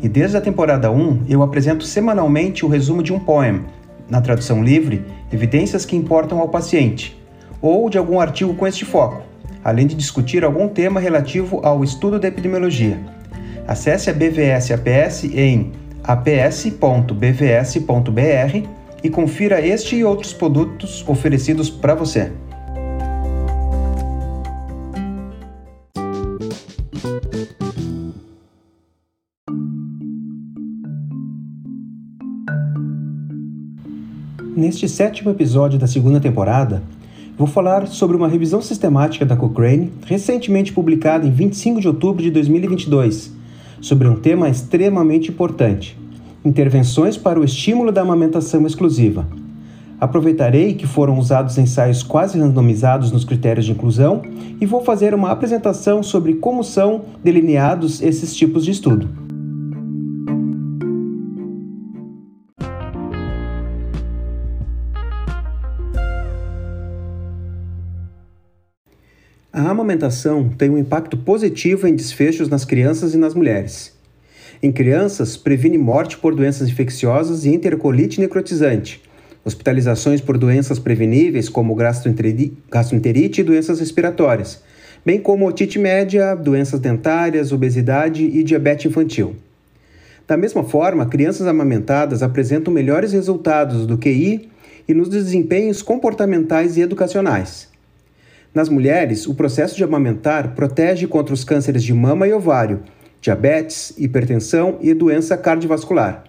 E desde a temporada 1 eu apresento semanalmente o resumo de um poema, na tradução livre, evidências que importam ao paciente, ou de algum artigo com este foco, além de discutir algum tema relativo ao estudo da epidemiologia. Acesse a BVS APS em aps.bvs.br e confira este e outros produtos oferecidos para você. Neste sétimo episódio da segunda temporada, vou falar sobre uma revisão sistemática da Cochrane, recentemente publicada em 25 de outubro de 2022, sobre um tema extremamente importante: intervenções para o estímulo da amamentação exclusiva. Aproveitarei que foram usados ensaios quase randomizados nos critérios de inclusão e vou fazer uma apresentação sobre como são delineados esses tipos de estudo. A amamentação tem um impacto positivo em desfechos nas crianças e nas mulheres. Em crianças, previne morte por doenças infecciosas e enterocolite necrotizante, hospitalizações por doenças preveníveis como gastroenterite e doenças respiratórias, bem como otite média, doenças dentárias, obesidade e diabetes infantil. Da mesma forma, crianças amamentadas apresentam melhores resultados do QI e nos desempenhos comportamentais e educacionais. Nas mulheres, o processo de amamentar protege contra os cânceres de mama e ovário, diabetes, hipertensão e doença cardiovascular.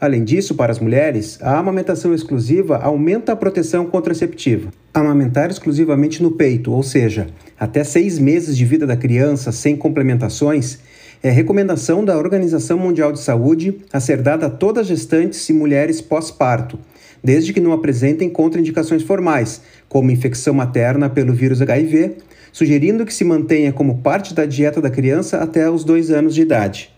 Além disso, para as mulheres, a amamentação exclusiva aumenta a proteção contraceptiva. Amamentar exclusivamente no peito, ou seja, até seis meses de vida da criança sem complementações, é recomendação da Organização Mundial de Saúde a ser dada a todas gestantes e mulheres pós-parto, desde que não apresentem contraindicações formais, como infecção materna pelo vírus HIV, sugerindo que se mantenha como parte da dieta da criança até os dois anos de idade.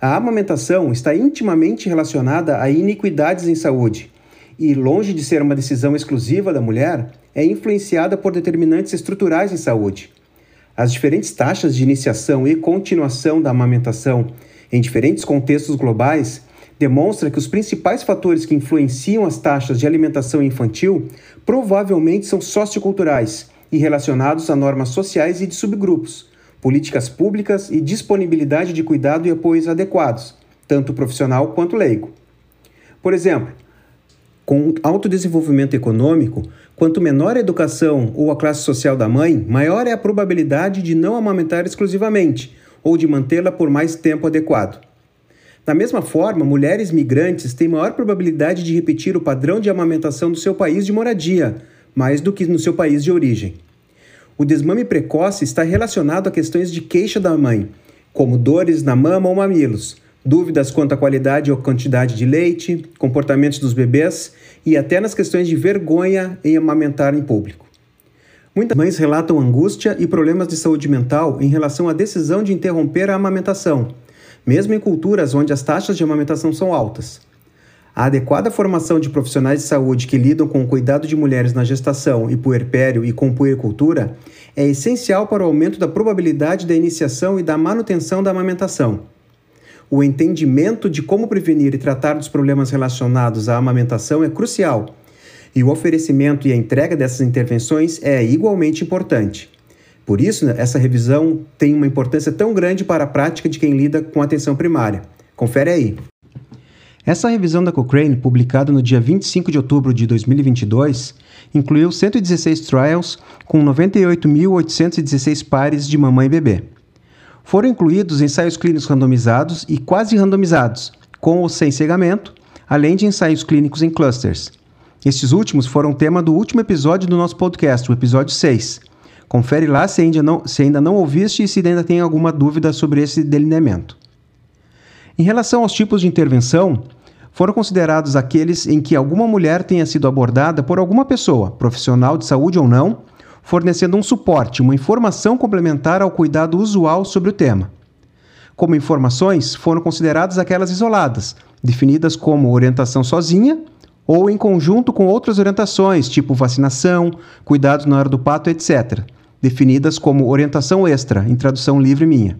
A amamentação está intimamente relacionada a iniquidades em saúde e, longe de ser uma decisão exclusiva da mulher, é influenciada por determinantes estruturais em saúde. As diferentes taxas de iniciação e continuação da amamentação em diferentes contextos globais demonstra que os principais fatores que influenciam as taxas de alimentação infantil provavelmente são socioculturais e relacionados a normas sociais e de subgrupos, políticas públicas e disponibilidade de cuidado e apoios adequados, tanto profissional quanto leigo. Por exemplo, com alto desenvolvimento econômico, quanto menor a educação ou a classe social da mãe, maior é a probabilidade de não amamentar exclusivamente ou de mantê-la por mais tempo adequado. Da mesma forma, mulheres migrantes têm maior probabilidade de repetir o padrão de amamentação do seu país de moradia, mais do que no seu país de origem. O desmame precoce está relacionado a questões de queixa da mãe, como dores na mama ou mamilos, dúvidas quanto à qualidade ou quantidade de leite, comportamentos dos bebês e até nas questões de vergonha em amamentar em público. Muitas mães relatam angústia e problemas de saúde mental em relação à decisão de interromper a amamentação mesmo em culturas onde as taxas de amamentação são altas. A adequada formação de profissionais de saúde que lidam com o cuidado de mulheres na gestação e puerpério e com puericultura é essencial para o aumento da probabilidade da iniciação e da manutenção da amamentação. O entendimento de como prevenir e tratar dos problemas relacionados à amamentação é crucial, e o oferecimento e a entrega dessas intervenções é igualmente importante. Por isso, né, essa revisão tem uma importância tão grande para a prática de quem lida com atenção primária. Confere aí. Essa revisão da Cochrane, publicada no dia 25 de outubro de 2022, incluiu 116 trials com 98.816 pares de mamãe e bebê. Foram incluídos ensaios clínicos randomizados e quase randomizados, com ou sem cegamento, além de ensaios clínicos em clusters. Estes últimos foram tema do último episódio do nosso podcast, o episódio 6. Confere lá se ainda não, se ainda não ouviste e se ainda tem alguma dúvida sobre esse delineamento. Em relação aos tipos de intervenção, foram considerados aqueles em que alguma mulher tenha sido abordada por alguma pessoa, profissional de saúde ou não, fornecendo um suporte, uma informação complementar ao cuidado usual sobre o tema. Como informações, foram consideradas aquelas isoladas, definidas como orientação sozinha ou em conjunto com outras orientações, tipo vacinação, cuidados na hora do pato, etc., definidas como orientação extra, em tradução livre minha.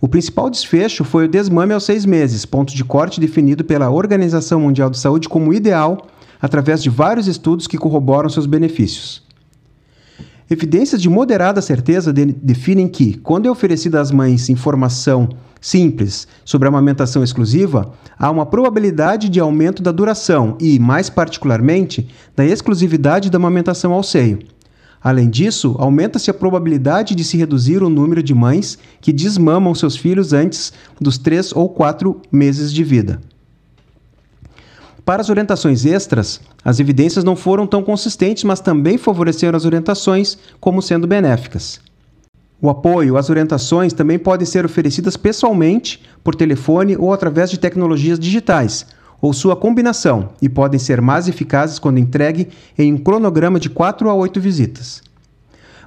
O principal desfecho foi o desmame aos seis meses, ponto de corte definido pela Organização Mundial de Saúde como ideal, através de vários estudos que corroboram seus benefícios. Evidências de moderada certeza de definem que, quando é oferecida às mães informação simples sobre a amamentação exclusiva, há uma probabilidade de aumento da duração e, mais particularmente, da exclusividade da amamentação ao seio. Além disso, aumenta-se a probabilidade de se reduzir o número de mães que desmamam seus filhos antes dos 3 ou 4 meses de vida. Para as orientações extras, as evidências não foram tão consistentes, mas também favoreceram as orientações como sendo benéficas. O apoio às orientações também podem ser oferecidas pessoalmente, por telefone ou através de tecnologias digitais, ou sua combinação, e podem ser mais eficazes quando entregue em um cronograma de 4 a 8 visitas.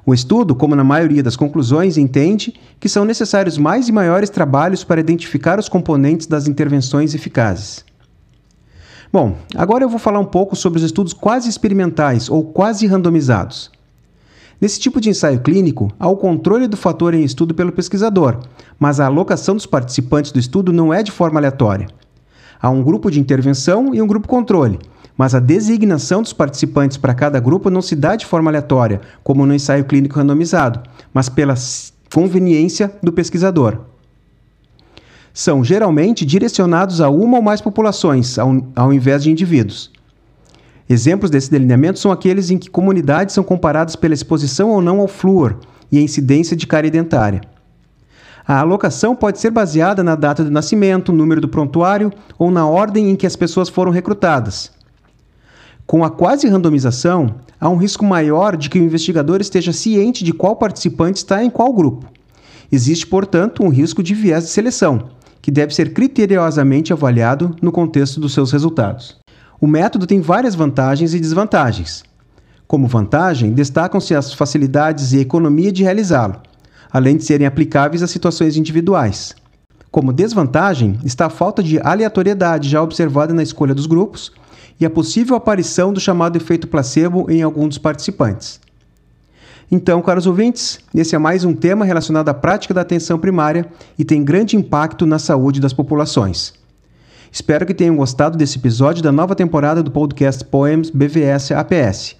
O estudo, como na maioria das conclusões, entende que são necessários mais e maiores trabalhos para identificar os componentes das intervenções eficazes. Bom, agora eu vou falar um pouco sobre os estudos quase experimentais ou quase randomizados. Nesse tipo de ensaio clínico, há o controle do fator em estudo pelo pesquisador, mas a alocação dos participantes do estudo não é de forma aleatória. Há um grupo de intervenção e um grupo controle, mas a designação dos participantes para cada grupo não se dá de forma aleatória, como no ensaio clínico randomizado, mas pela conveniência do pesquisador. São geralmente direcionados a uma ou mais populações, ao, ao invés de indivíduos. Exemplos desse delineamento são aqueles em que comunidades são comparadas pela exposição ou não ao flúor e a incidência de cárie dentária. A alocação pode ser baseada na data de nascimento, número do prontuário ou na ordem em que as pessoas foram recrutadas. Com a quase randomização, há um risco maior de que o investigador esteja ciente de qual participante está em qual grupo. Existe, portanto, um risco de viés de seleção, que deve ser criteriosamente avaliado no contexto dos seus resultados. O método tem várias vantagens e desvantagens. Como vantagem, destacam-se as facilidades e economia de realizá-lo, além de serem aplicáveis a situações individuais. Como desvantagem está a falta de aleatoriedade já observada na escolha dos grupos e a possível aparição do chamado efeito placebo em algum dos participantes. Então, caros ouvintes, esse é mais um tema relacionado à prática da atenção primária e tem grande impacto na saúde das populações. Espero que tenham gostado desse episódio da nova temporada do podcast Poems BVS APS.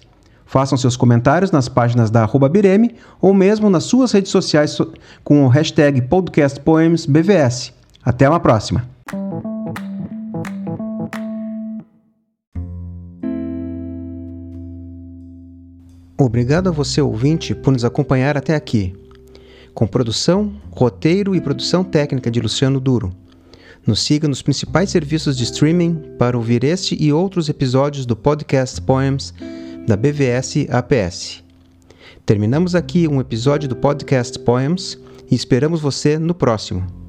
Façam seus comentários nas páginas da arroba Bireme ou mesmo nas suas redes sociais com o hashtag podcastpoemsbvs. Até uma próxima! Obrigado a você, ouvinte, por nos acompanhar até aqui. Com produção, roteiro e produção técnica de Luciano Duro. Nos siga nos principais serviços de streaming para ouvir este e outros episódios do podcast Poems da BVS APS. Terminamos aqui um episódio do podcast Poems e esperamos você no próximo.